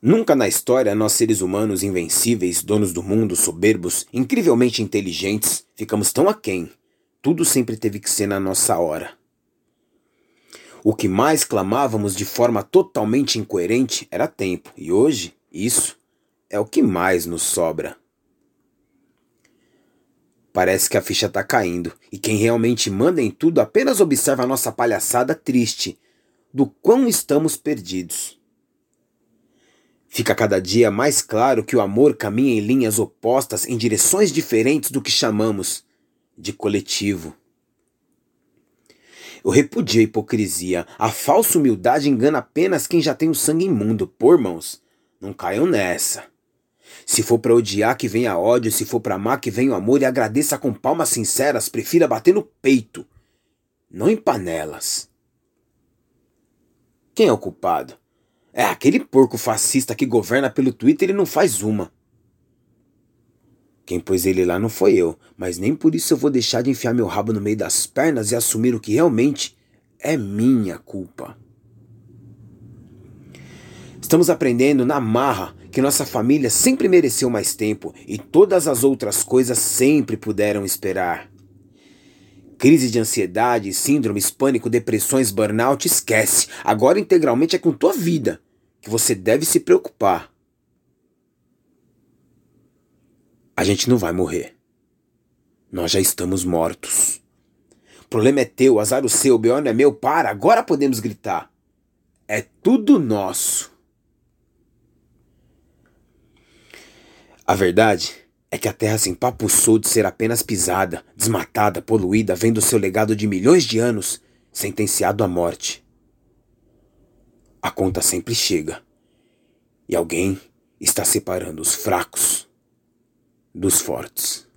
Nunca na história nós seres humanos invencíveis, donos do mundo, soberbos, incrivelmente inteligentes, ficamos tão aquém. Tudo sempre teve que ser na nossa hora. O que mais clamávamos de forma totalmente incoerente era tempo, e hoje, isso é o que mais nos sobra. Parece que a ficha tá caindo, e quem realmente manda em tudo apenas observa a nossa palhaçada triste do quão estamos perdidos. Fica cada dia mais claro que o amor caminha em linhas opostas em direções diferentes do que chamamos de coletivo. Eu repudio a hipocrisia. A falsa humildade engana apenas quem já tem o sangue imundo. Por irmãos, não caiam nessa. Se for para odiar, que venha ódio. Se for para amar, que venha o amor. E agradeça com palmas sinceras. Prefira bater no peito, não em panelas. Quem é o culpado? É aquele porco fascista que governa pelo Twitter e não faz uma. Quem pôs ele lá não foi eu, mas nem por isso eu vou deixar de enfiar meu rabo no meio das pernas e assumir o que realmente é minha culpa. Estamos aprendendo na marra que nossa família sempre mereceu mais tempo e todas as outras coisas sempre puderam esperar. Crise de ansiedade, síndromes, pânico, depressões, burnout, esquece. Agora integralmente é com tua vida que você deve se preocupar. A gente não vai morrer. Nós já estamos mortos. O problema é teu, azar o seu, o não é meu. Para, agora podemos gritar. É tudo nosso. A verdade é que a Terra se empapuçou de ser apenas pisada, desmatada, poluída, vendo seu legado de milhões de anos sentenciado à morte. A conta sempre chega. E alguém está separando os fracos dos fortes.